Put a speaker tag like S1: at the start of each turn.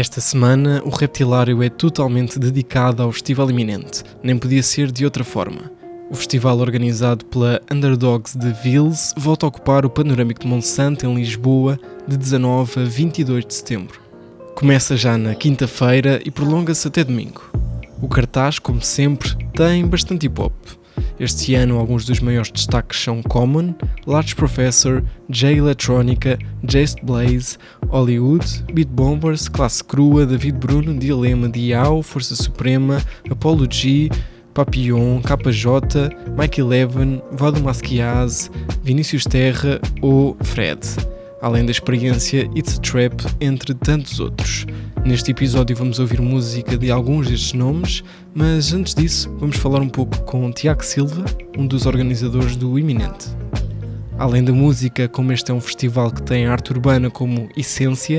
S1: Esta semana, o Reptilário é totalmente dedicado ao Festival Iminente, nem podia ser de outra forma. O festival organizado pela Underdogs de Vils volta a ocupar o Panorâmico de Monsanto em Lisboa de 19 a 22 de setembro. Começa já na quinta-feira e prolonga-se até domingo. O cartaz, como sempre, tem bastante hip hop. Este ano, alguns dos maiores destaques são Common, Large Professor, J Electronica, Jace Blaze, Hollywood, Beat Bombers, Classe Crua, David Bruno, Dilema, Diao, Força Suprema, Apollo G, Papillon, KJ, Mike Eleven, Vado Masquiaz, Vinícius Terra ou Fred. Além da experiência It's a Trap, entre tantos outros. Neste episódio vamos ouvir música de alguns destes nomes, mas antes disso vamos falar um pouco com Tiago Silva, um dos organizadores do Iminente. Além da música, como este é um festival que tem arte urbana como essência,